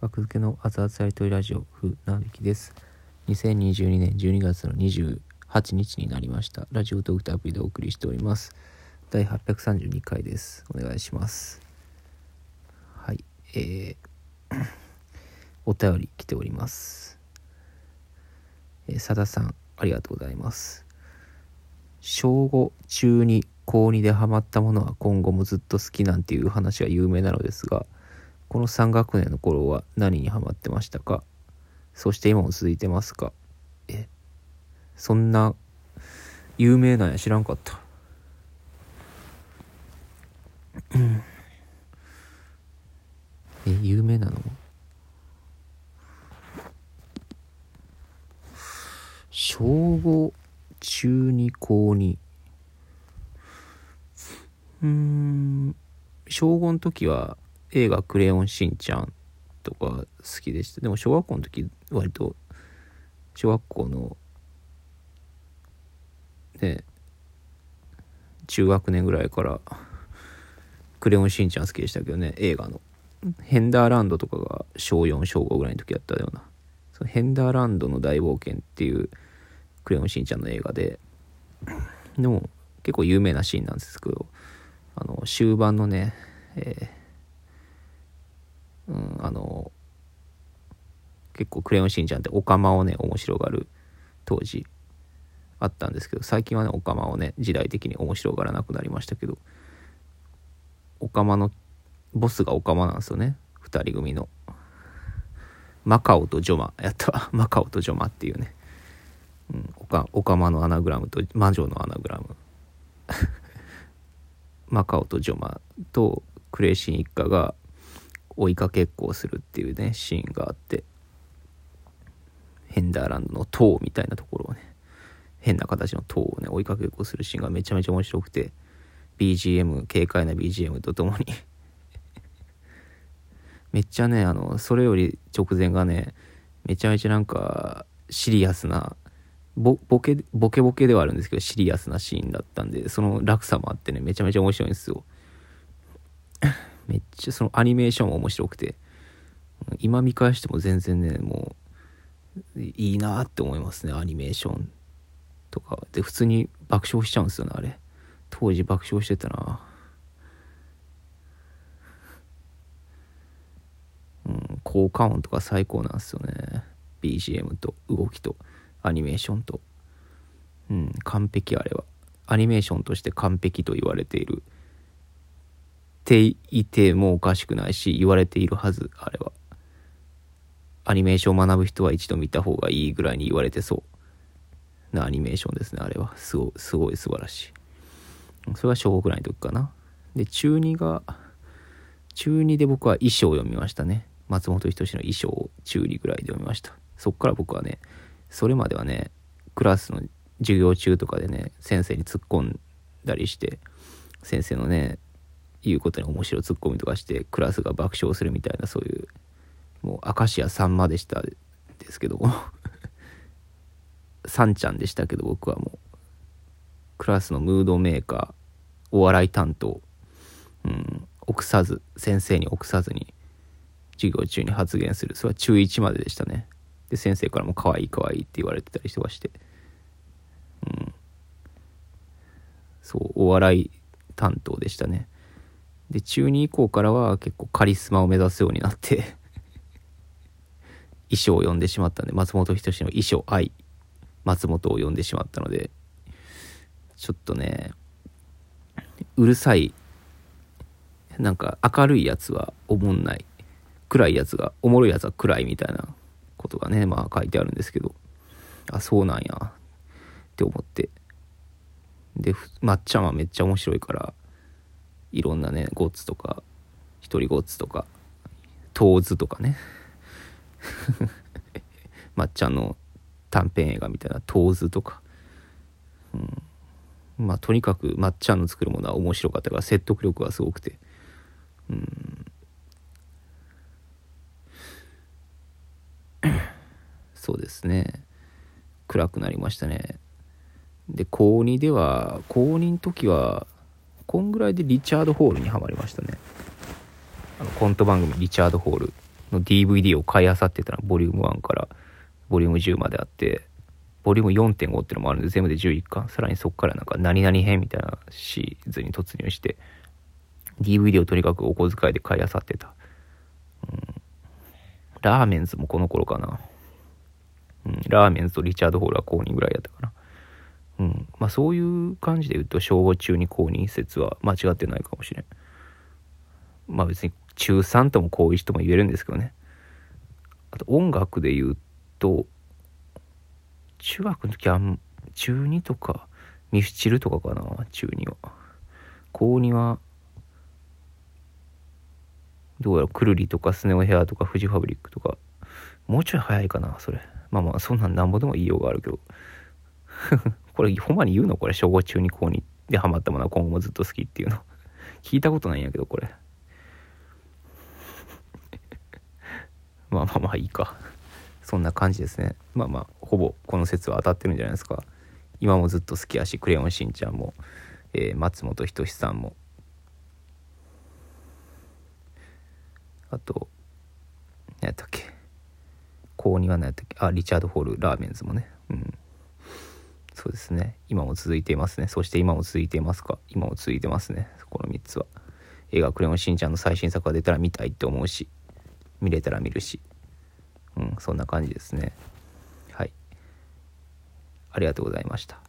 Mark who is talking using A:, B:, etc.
A: 学付けの熱々やりとりラジオ風なびきです。2022年12月の28日になりました。ラジオトークとアプリでお送りしております。第832回です。お願いします。はい。えー お便り来ております。えーさださんありがとうございます。小5中2高2でハマったものは今後もずっと好きなんていう話が有名なのですがこの3学年の頃は何にハマってましたか？そして今も続いてますか？えそんな有名なんや知らんかった。うん。え有名なの？小5中2高2うん。小5の時は映画「クレヨンしんちゃん」とか好きでした。でも小学校の時割と小学校のね中学年ぐらいから「クレヨンしんちゃん」好きでしたけどね。映画の。ヘンダーランドとかが小4小5ぐらいの時やったような。そのヘンダーランドの大冒険っていうクレヨンしんちゃんの映画で。でも結構有名なシーンなんですけどあの終盤のね、えーうん、あの結構クレヨンしんちゃんってオカマをね面白がる当時あったんですけど最近はねオカマをね時代的に面白がらなくなりましたけどオカマのボスがオカマなんですよね。2人組の。マカオとジョマ。やったわ。マカオとジョマっていうね、うん、オカオカマのアナグラムと魔女のアナグラム。マカオとジョマとクレイシン一家が追いかけっこをするっていうねシーンがあって。ヘンダーランドの塔みたいなところをね。変な形の塔をね追いかけっこするシーンがめちゃめちゃ面白くて。BGM 軽快な BGM とともに。めっちゃねあのそれより直前がねめちゃめちゃなんかシリアスなボボケボケボケではあるんですけどシリアスなシーンだったんでその落差もあってねめちゃめちゃ面白いんですよ。めっちゃそのアニメーションも面白くて今見返しても全然ねもういいなって思いますねアニメーションとか。で普通に爆笑しちゃうんですよねあれ。当時爆笑してたな。うん効果音とか最高なんですよね。BGM と動きとアニメーションと。うん完璧あれは。アニメーションとして完璧と言われているていてもおかしくないし言われているはずあれは。アニメーションを学ぶ人は一度見た方がいいぐらいに言われてそう。なアニメーションですねあれは。すごすごい素晴らしい。それは小5ぐらいの時かな。で中2が中2で僕は衣装を読みましたね。松本人志の衣装を中2ぐらいで読みました。そっから僕はねそれまではねクラスの授業中とかでね先生に突っ込んだりして先生のね言うことに面白いツッコミとかしてクラスが爆笑するみたいなそういうもう明石家さんまでしたですけど さんちゃんでしたけど僕はもう。クラスのムードメーカーお笑い担当。うん。臆さず先生に臆さずに授業中に発言する。それは中1まででしたね。で先生からも可愛い可愛いって言われてたりしてまして。うん。そうお笑い担当でしたね。で中2以降からは結構カリスマを目指すようになって 衣装を呼んでしまったんで松本人志の衣装愛松本を呼んでしまったのでちょっとねうるさいなんか明るいやつはおもんない暗いやつがおもろいやつは暗いみたいなことがねまあ書いてあるんですけどあそうなんやって思って。でまっちゃんはめっちゃ面白いからいろんなねゴッツとか一人ゴッツとかトーズとかね。まっちゃんの短編映画みたいなトーズとか、うん、まあとにかくまっちゃんの作るものは面白かったから説得力がすごくて。うん。そうですね。暗くなりましたね。で高2では高2の時はこんぐらいでリチャード・ホールにはまりましたね。あのコント番組リチャード・ホールの DVD を買い漁ってたらボリューム1からボリューム10まであってボリューム4.5っていうのもあるんで全部で11巻。さらにそこからなんか何々編みたいなシーズンに突入して DVD をとにかくお小遣いで買い漁ってた、うん、ラーメンズもこの頃かな、うん、ラーメンズとリチャード・ホールは公認ぐらいやったかな。うん。まあそういう感じで言うと正午中に公認説は間違ってないかもしれん。まあ別に中3とも高1とも言えるんですけどね。あと音楽で言うと中学の時は中2とかミスチルとかかな中2は。高2はどうやらくるりとかスネオヘアとかフジファブリックとか。もうちょい早いかなそれ。まあまあそんなんなんぼでも言いようがあるけど。これほんまに言うの？これ小5中に高2でハマったものは今後もずっと好きっていうの。聞いたことないんやけどこれ。まあまあまあいいか。そんな感じですね。まあまあほぼこの説は当たってるんじゃないですか。今もずっと好きやしクレヨンしんちゃんも、えー、松本人志さんも。あと何やったっけ？高2は何やったっけ？あリチャード・ホールラーメンズもね。うん。そうですね。今も続いていますね。そして今も続いていますか？今も続いてますね。この3つは。映画「クレヨンしんちゃん」の最新作が出たら見たいって思うし見れたら見るし。うんそんな感じですね。はい。ありがとうございました。